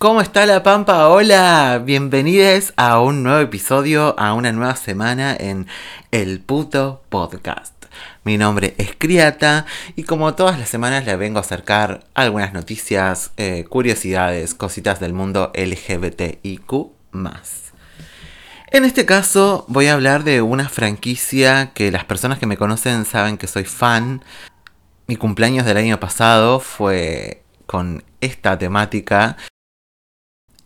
¿Cómo está la Pampa? Hola, bienvenidos a un nuevo episodio, a una nueva semana en El Puto Podcast. Mi nombre es Criata y como todas las semanas le vengo a acercar algunas noticias, eh, curiosidades, cositas del mundo LGBTIQ. En este caso voy a hablar de una franquicia que las personas que me conocen saben que soy fan. Mi cumpleaños del año pasado fue con esta temática.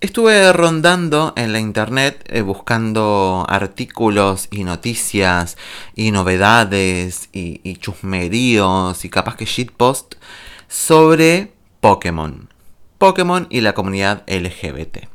Estuve rondando en la internet eh, buscando artículos y noticias y novedades y, y chusmeríos y capaz que shitpost sobre Pokémon. Pokémon y la comunidad LGBT.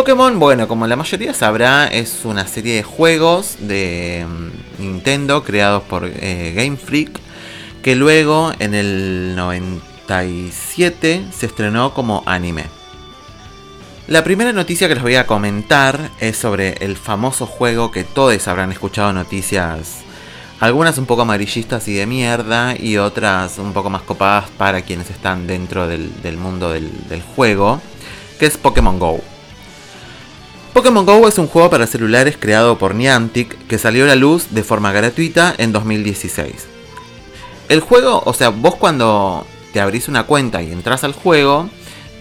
Pokémon, bueno, como la mayoría sabrá, es una serie de juegos de mm, Nintendo creados por eh, Game Freak, que luego en el 97 se estrenó como anime. La primera noticia que les voy a comentar es sobre el famoso juego que todos habrán escuchado noticias, algunas un poco amarillistas y de mierda, y otras un poco más copadas para quienes están dentro del, mundo del juego, que es Pokémon Go. Pokémon Go es un juego para celulares creado por Niantic que salió a la luz de forma gratuita en 2016. El juego, o sea, vos cuando te abrís una cuenta y entras al juego,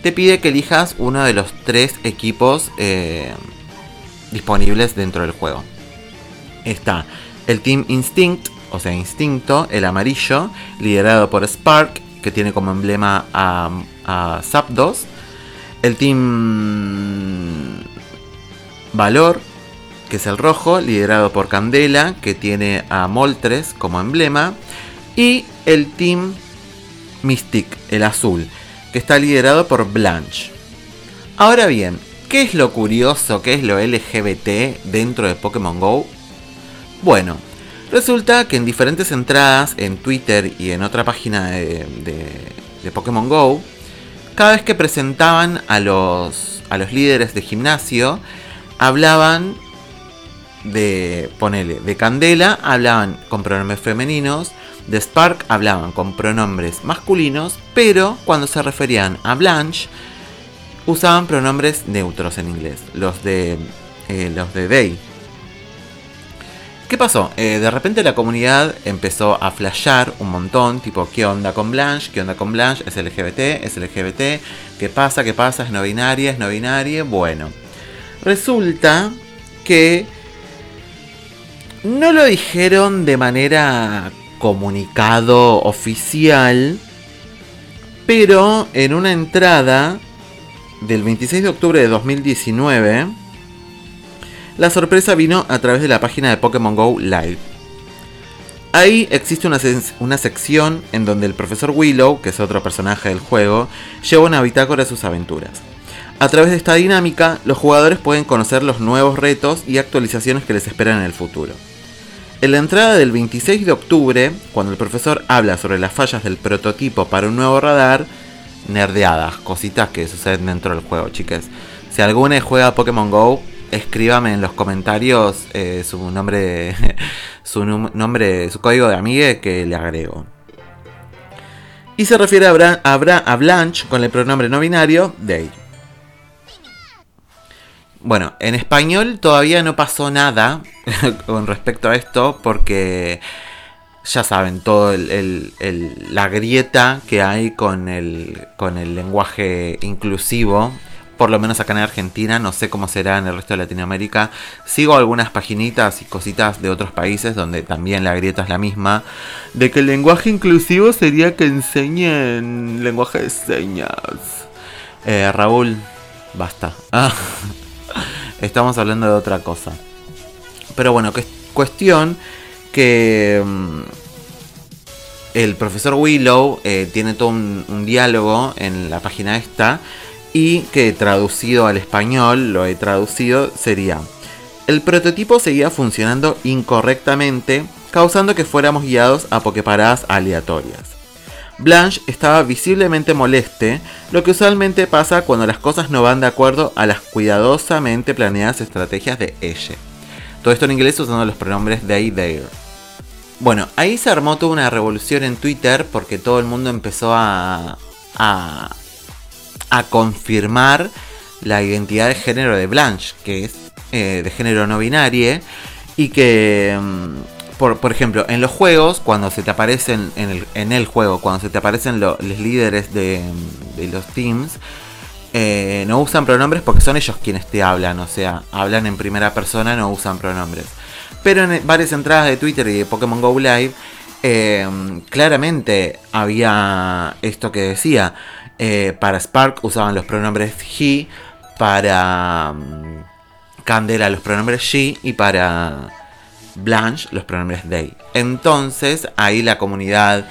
te pide que elijas uno de los tres equipos eh, disponibles dentro del juego. Está el Team Instinct, o sea, Instinto, el amarillo, liderado por Spark, que tiene como emblema a, a Zapdos. El Team Valor, que es el rojo, liderado por Candela, que tiene a Moltres como emblema. Y el Team Mystic, el azul, que está liderado por Blanche. Ahora bien, ¿qué es lo curioso, qué es lo LGBT dentro de Pokémon Go? Bueno, resulta que en diferentes entradas en Twitter y en otra página de, de Pokémon Go, cada vez que presentaban a los, a los líderes de gimnasio, hablaban de, ponele, de Candela, hablaban con pronombres femeninos, de Spark hablaban con pronombres masculinos, pero cuando se referían a Blanche, usaban pronombres neutros en inglés, los de, eh, los de they. ¿Qué pasó? Eh, de repente la comunidad empezó a flashear un montón, tipo, ¿qué onda con Blanche? ¿Qué onda con Blanche? ¿Es LGBT? ¿Es LGBT? ¿Qué pasa? ¿Qué pasa? ¿Es no binaria? ¿Es no binaria? Bueno, Resulta que no lo dijeron de manera comunicado oficial, pero en una entrada del 26 de octubre de 2019, la sorpresa vino a través de la página de Pokémon Go Live. Ahí existe una, una, sección en donde el profesor Willow, que es otro personaje del juego, lleva una bitácora de sus aventuras. A través de esta dinámica, los jugadores pueden conocer los nuevos retos y actualizaciones que les esperan en el futuro. En la entrada del 26 de octubre, cuando el profesor habla sobre las fallas del prototipo para un nuevo radar, nerdeadas, cositas que suceden dentro del juego, chicas. Si alguno juega Pokémon Go, escríbame en los comentarios eh, su nombre, su nombre, su código de amigue que le agrego. Y se refiere a, a Blanche con el pronombre no binario, they. Bueno, en español todavía no pasó nada con respecto a esto porque ya saben, todo la grieta que hay con el, con el lenguaje inclusivo, por lo menos acá en Argentina, no sé cómo será en el resto de Latinoamérica. Sigo algunas paginitas y cositas de otros países donde también la grieta es la misma, de que el lenguaje inclusivo sería que enseñen lenguaje de señas. Eh, Raúl, basta. Ah. Estamos hablando de otra cosa. Pero bueno, que cuestión que mm, el profesor Willow eh, tiene todo un, diálogo en la página esta y que traducido al español, lo he traducido, sería, el prototipo seguía funcionando incorrectamente, causando que fuéramos guiados a pokeparadas aleatorias. Blanche estaba visiblemente moleste, lo que usualmente pasa cuando las cosas no van de acuerdo a las cuidadosamente planeadas estrategias de ella. Todo esto en inglés usando los pronombres they, their. Bueno, ahí se armó toda una revolución en Twitter porque todo el mundo empezó a, a, a confirmar la identidad de género de Blanche, que es eh, de género no binario, y que, mm, por, ejemplo, en los juegos, cuando se te aparecen, en el, juego, cuando se te aparecen los líderes de, los teams, eh, no usan pronombres porque son ellos quienes te hablan, o sea, hablan en primera persona, no usan pronombres. Pero en varias entradas de Twitter y de Pokémon Go Live, eh, claramente había esto que decía. para Spark usaban los pronombres he, para mm, Candela los pronombres she y para Blanche los pronombres they. Entonces ahí la comunidad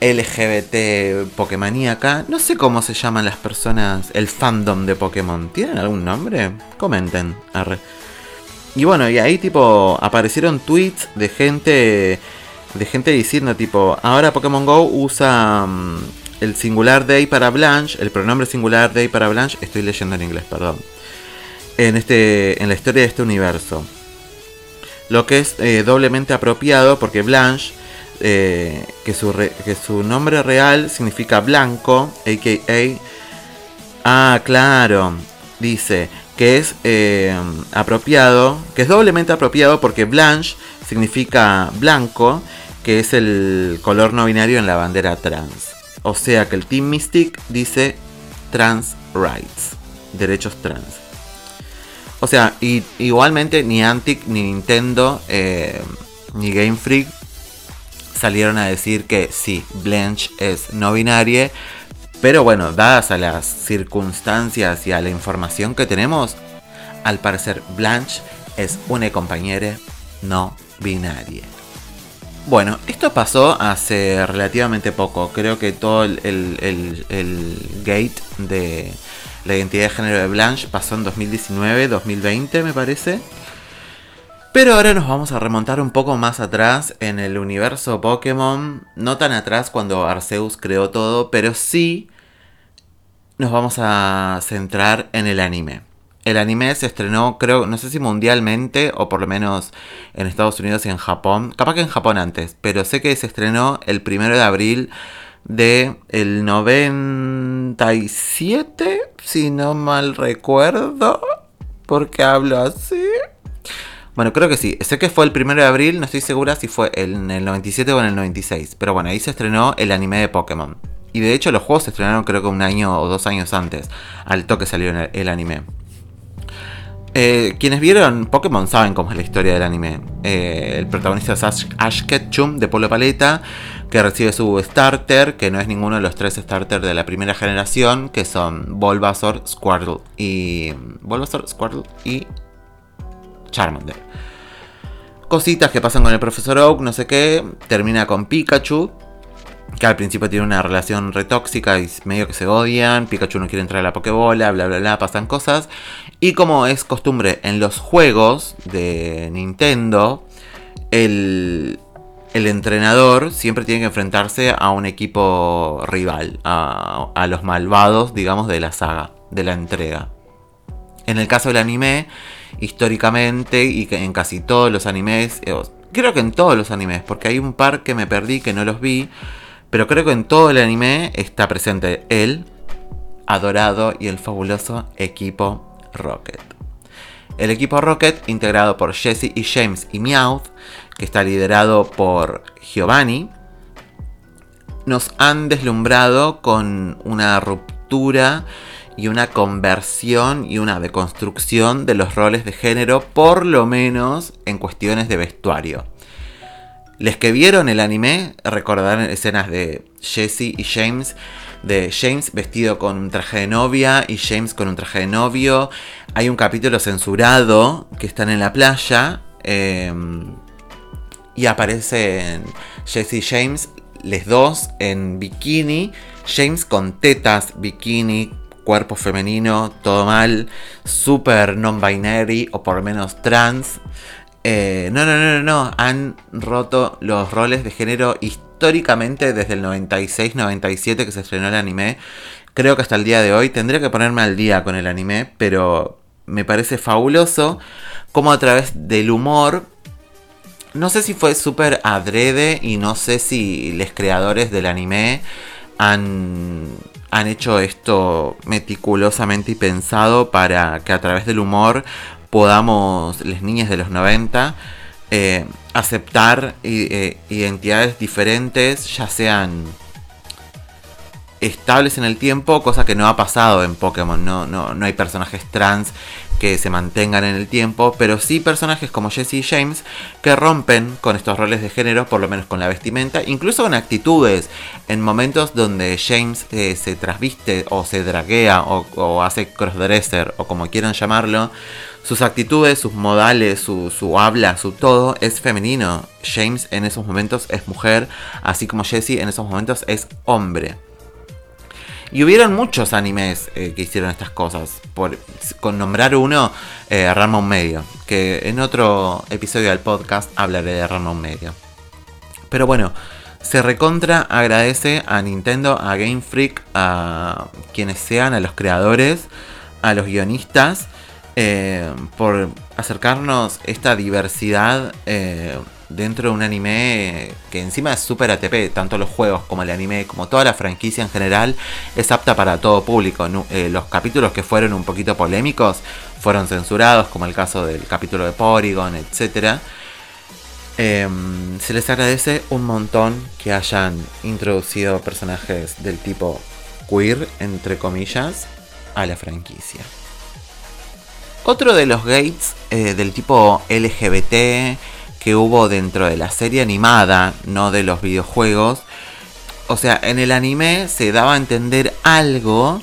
LGBT Pokémoníaca, no sé cómo se llaman las personas, el fandom de Pokémon, ¿tienen algún nombre? Comenten. Y bueno, y ahí tipo aparecieron tweets de gente de gente diciendo tipo, ahora Pokémon Go usa mm, el singular day para Blanche, el pronombre singular day para Blanche, estoy leyendo en inglés, perdón. En, este, en la historia de este universo. Lo que es eh, doblemente apropiado porque Blanche, eh, que, su nombre real significa blanco, a.k.a. Ah, claro, dice que es eh, apropiado, que es doblemente apropiado porque Blanche significa blanco, que es el color no binario en la bandera trans. O sea que el Team Mystic dice trans rights, derechos trans. O sea, y, igualmente ni Antic, ni Nintendo, eh, ni Game Freak salieron a decir que sí, Blanche es no binaria. Pero bueno, dadas a las circunstancias y a la información que tenemos, al parecer Blanche es una compañera no binaria. Bueno, esto pasó hace relativamente poco. Creo que todo el, gate de la identidad de género de Blanche pasó en 2019, 2020 me parece. Pero ahora nos vamos a remontar un poco más atrás en el universo Pokémon. No tan atrás cuando Arceus creó todo, pero sí nos vamos a centrar en el anime. El anime se estrenó, creo, no sé si mundialmente o por lo menos en Estados Unidos y en Japón. Capaz que en Japón antes, pero sé que se estrenó el primero de abril de el 97, si no mal recuerdo. porque hablo así? Bueno, creo que sí. Sé que fue el primero de abril, no estoy segura si fue en el 97 o en el 96. Pero bueno, ahí se estrenó el anime de Pokémon. Y de hecho los juegos se estrenaron creo que un año o dos años antes. Al toque salió el anime. Eh, quienes vieron Pokémon saben cómo es la historia del anime. Eh, el protagonista es Ash, Ketchum de Polo Paleta, que recibe su starter, que no es ninguno de los tres starters de la primera generación, que son Bulbasaur, Squirtle y. Bulbasaur, Squirtle y. Charmander. Cositas que pasan con el profesor Oak, no sé qué. Termina con Pikachu, que al principio tiene una relación retóxica y medio que se odian, Pikachu no quiere entrar a la Pokébola, bla bla bla, pasan cosas. Y como es costumbre en los juegos de Nintendo, el, el entrenador siempre tiene que enfrentarse a un equipo rival, a, los malvados, digamos, de la saga, de la entrega. En el caso del anime, históricamente y en casi todos los animes, eh, creo que en todos los animes, porque hay un par que me perdí que no los vi, pero creo que en todo el anime está presente el adorado y el fabuloso equipo Rocket. El equipo Rocket, integrado por Jesse y James y Meowth, que está liderado por Giovanni, nos han deslumbrado con una ruptura y una conversión y una deconstrucción de los roles de género, por lo menos en cuestiones de vestuario. Les que vieron el anime recordarán escenas de Jesse y James, de James vestido con un traje de novia y James con un traje de novio. Hay un capítulo censurado que están en la playa em, y aparecen Jesse James, les dos en bikini, James con tetas, bikini, cuerpo femenino, todo mal, super non-binary o por lo menos trans. Eh, no, no, no, no, no. Han roto los roles de género históricamente desde el 96-97 que se estrenó el anime, creo que hasta el día de hoy tendría que ponerme al día con el anime, pero me parece fabuloso como a través del humor no sé si fue súper adrede y no sé si los creadores del anime han, han hecho esto meticulosamente y pensado para que a través del humor podamos, las niñas de los 90, eh, aceptar eh, identidades diferentes, ya sean estables en el tiempo, cosa que no ha pasado en Pokémon. No, no, no hay personajes trans que se mantengan en el tiempo, pero sí personajes como Jesse y James que rompen con estos roles de género, por lo menos con la vestimenta, incluso con actitudes, en momentos donde James eh, se trasviste o se draguea o, hace crossdresser o como quieran llamarlo, sus actitudes, sus modales, su, su, habla, su todo es femenino. James en esos momentos es mujer, así como Jesse en esos momentos es hombre. Y hubieron muchos animes eh, que hicieron estas cosas. Por, con nombrar uno, eh, Ramon Medio. Que en otro episodio del podcast hablaré de Ramon Medio. Pero bueno, se recontra agradece a Nintendo, a Game Freak, a quienes sean, a los creadores, a los guionistas, eh, por acercarnos esta diversidad eh, dentro de un anime que encima es súper ATP, tanto los juegos como el anime, como toda la franquicia en general, es apta para todo público. Eh, los capítulos que fueron un poquito polémicos fueron censurados, como el caso del capítulo de Porygon, etc. Em, se les agradece un montón que hayan introducido personajes del tipo queer, entre comillas, a la franquicia. Otro de los gates eh, del tipo LGBT que hubo dentro de la serie animada, no de los videojuegos. O sea, en el anime se daba a entender algo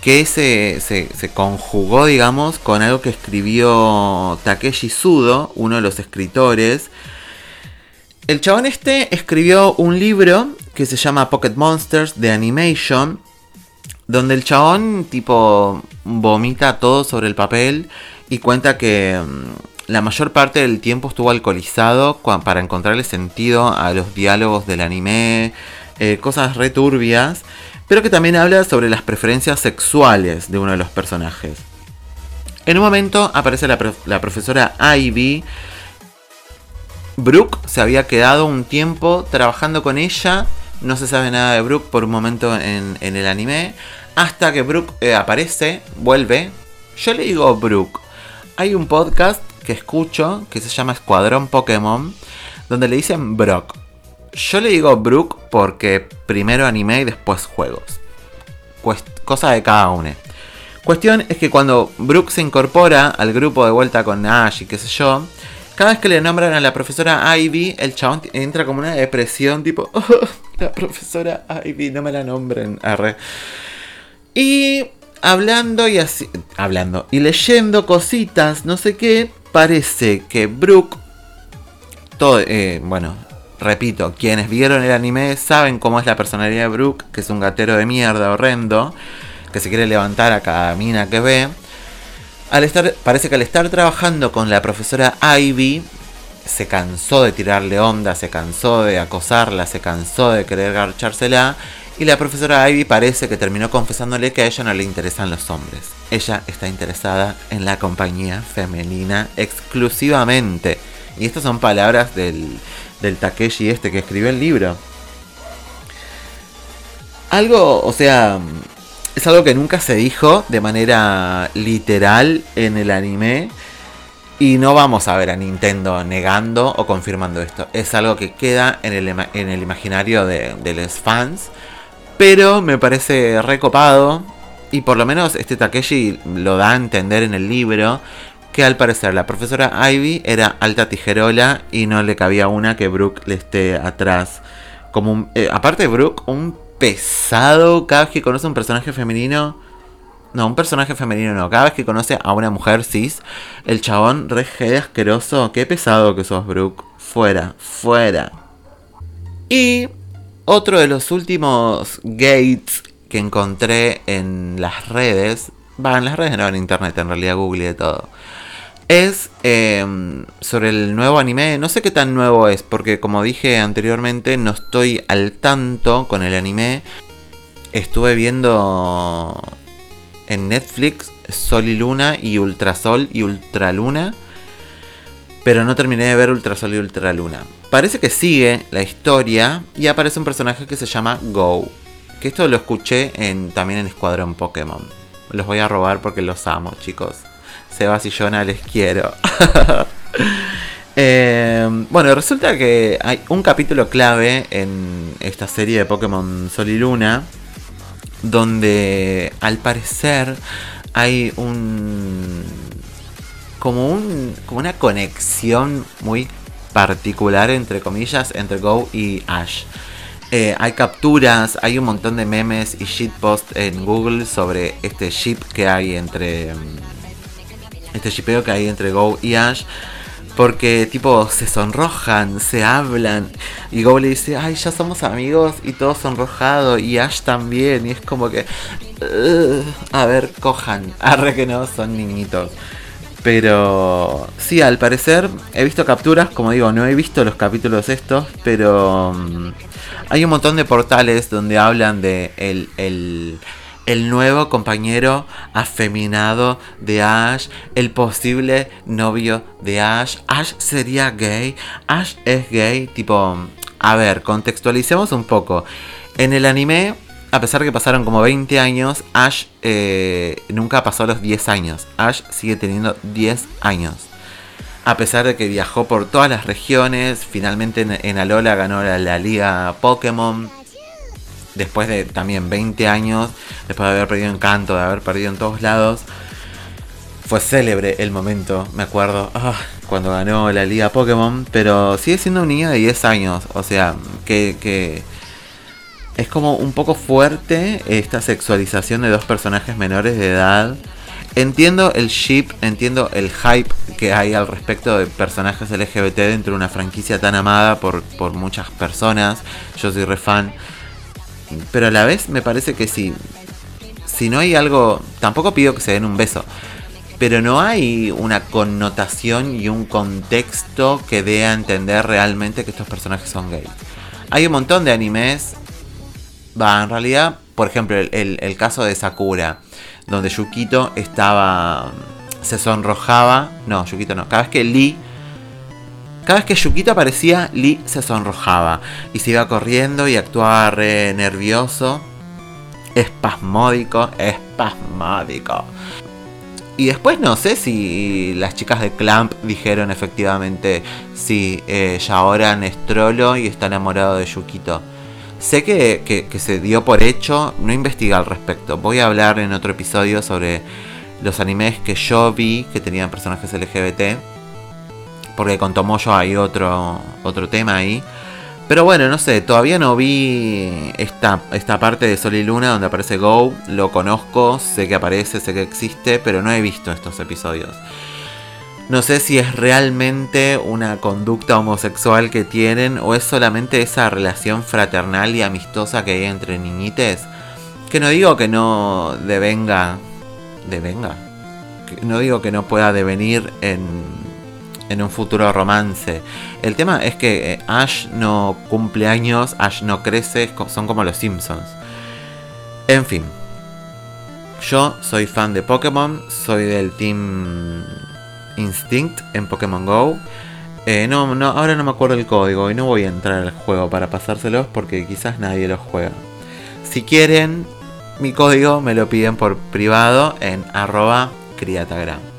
que se, se, conjugó, digamos, con algo que escribió Takeshi Sudo, uno de los escritores. El chabón este escribió un libro que se llama Pocket Monsters de Animation, donde el chabón tipo vomita todo sobre el papel y cuenta que mm, la mayor parte del tiempo estuvo alcoholizado para encontrarle sentido a los diálogos del anime, eh, cosas returbias, pero que también habla sobre las preferencias sexuales de uno de los personajes. En un momento aparece la, profesora Ivy. Brooke se había quedado un tiempo trabajando con ella. No se sabe nada de Brooke por un momento en, el anime. Hasta que Brooke eh, aparece, vuelve. Yo le digo Brooke. Hay un podcast que escucho que se llama Escuadrón Pokémon, donde le dicen Brock. Yo le digo Brook porque primero anime y después juegos. cosa de cada uno. Cuestión es que cuando Brook se incorpora al grupo de vuelta con Ash y qué sé yo, cada vez que le nombran a la profesora Ivy, el chabón entra como una depresión, tipo, oh, la profesora Ivy, no me la nombren, arre. Y hablando y así, hablando y leyendo cositas, no sé qué, parece que Brooke, todo, eh, bueno, repito, quienes vieron el anime saben cómo es la personalidad de Brooke, que es un gatero de mierda horrendo, que se quiere levantar a cada mina que ve. Al estar, parece que al estar trabajando con la profesora Ivy, se cansó de tirarle onda, se cansó de acosarla, se cansó de querer garchársela y la profesora Ivy parece que terminó confesándole que a ella no le interesan los hombres. Ella está interesada en la compañía femenina exclusivamente. Y estas son palabras del, del Takeshi este que escribió el libro. Algo, o sea, es algo que nunca se dijo de manera literal en el anime. Y no vamos a ver a Nintendo negando o confirmando esto. Es algo que queda en el, en el imaginario de, de los fans pero me parece recopado. Y por lo menos este Takeshi lo da a entender en el libro. Que al parecer la profesora Ivy era alta tijerola y no le cabía una que Brooke le esté atrás. Como eh, aparte Brooke, un pesado cada vez que conoce a un personaje femenino. No, un personaje femenino no. Cada vez que conoce a una mujer cis, el chabón re asqueroso. Qué pesado que sos, Brooke. Fuera, fuera. Y otro de los últimos gates que encontré en las redes, va, en las redes no, en internet, en realidad Google y de todo, es em, sobre el nuevo anime. No sé qué tan nuevo es, porque como dije anteriormente, no estoy al tanto con el anime. Estuve viendo en Netflix Sol y Luna y Ultrasol y Ultraluna. Pero no terminé de ver Ultrasol y Ultraluna. Parece que sigue la historia y aparece un personaje que se llama Go. Que esto lo escuché en, también en Escuadrón Pokémon. Los voy a robar porque los amo, chicos. Sebas y Jonah les quiero. Eh, bueno, resulta que hay un capítulo clave en esta serie de Pokémon Sol y Luna. Donde al parecer hay un. Como un. como una conexión muy particular, entre comillas, entre Go y Ash. Eh, hay capturas, hay un montón de memes y shitposts en Google sobre este ship que hay entre. Mm, este shipeo que hay entre Go y Ash. Porque tipo se sonrojan, se hablan. Y Go le dice, ay, ya somos amigos. Y todo sonrojado. Y Ash también. Y es como que... a ver, cojan. Arre que no, son niñitos. Pero sí, al parecer he visto capturas, como digo, no he visto los capítulos estos, pero mm, hay un montón de portales donde hablan de el, el el nuevo compañero afeminado de Ash, el posible novio de Ash. Ash sería gay, Ash es gay, tipo, a ver, contextualicemos un poco. En el anime, a pesar de que pasaron como 20 años, Ash eh, nunca pasó los 10 años. Ash sigue teniendo 10 años. A pesar de que viajó por todas las regiones, finalmente en, Alola ganó la liga Pokémon después de también 20 años, después de haber perdido encanto, de haber perdido en todos lados, fue célebre el momento, me acuerdo, ah, cuando ganó la liga Pokémon, pero sigue siendo un niño de 10 años, o sea, que, que es como un poco fuerte esta sexualización de dos personajes menores de edad. Entiendo el ship, entiendo el hype que hay al respecto de personajes LGBT dentro de una franquicia tan amada por, por muchas personas. Yo soy re fan pero a la vez me parece que si, si no hay algo, tampoco pido que se den un beso, pero no hay una connotación y un contexto que dé a entender realmente que estos personajes son gays. Hay un montón de animes, va, en realidad, por ejemplo, el, el caso de Sakura, donde Yukito estaba, se sonrojaba, no, Yukito no, cada vez que Lee cada vez que Yukito aparecía, Lee se sonrojaba y se iba corriendo y actuaba re nervioso. Espasmódico, espasmódico. Y después no sé si las chicas de Clamp dijeron efectivamente si eh, Yaoran es trolo y está enamorado de Yukito. Sé que, que, se dio por hecho, no investiga al respecto. Voy a hablar en otro episodio sobre los animes que yo vi que tenían personajes LGBT porque con Tomoyo hay otro, otro tema ahí. Pero bueno, no sé, todavía no vi esta, esta parte de Sol y Luna donde aparece Go. Lo conozco, sé que aparece, sé que existe, pero no he visto estos episodios. No sé si es realmente una conducta homosexual que tienen o es solamente esa relación fraternal y amistosa que hay entre niñites. Que no digo que no devenga. Devenga. no digo que no pueda devenir en en un futuro romance. El tema es que eh, Ash no cumple años, Ash no crece, son como los Simpsons. En fin. Yo soy fan de Pokémon, soy del Team Instinct en Pokémon Go. Eh, no, no, ahora no me acuerdo el código y no voy a entrar al juego para pasárselos porque quizás nadie lo juega. Si quieren, mi código me lo piden por privado en arroba criatagram.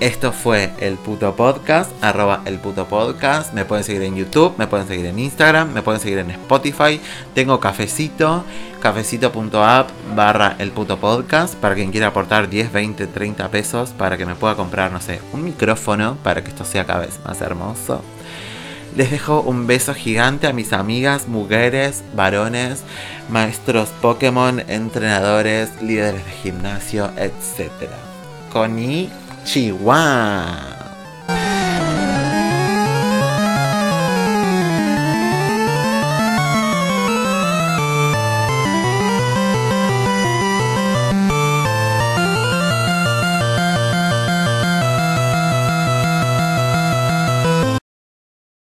Esto fue el puto podcast, arroba el puto podcast. Me pueden seguir en YouTube, me pueden seguir en Instagram, me pueden seguir en Spotify. Tengo cafecito, cafecito.app barra el puto podcast para quien quiera aportar 10, 20, 30 pesos para que me pueda comprar, no sé, un micrófono para que esto sea cada vez más hermoso. Les dejo un beso gigante a mis amigas, mujeres, varones, maestros Pokémon, entrenadores, líderes de gimnasio, etc. 七万。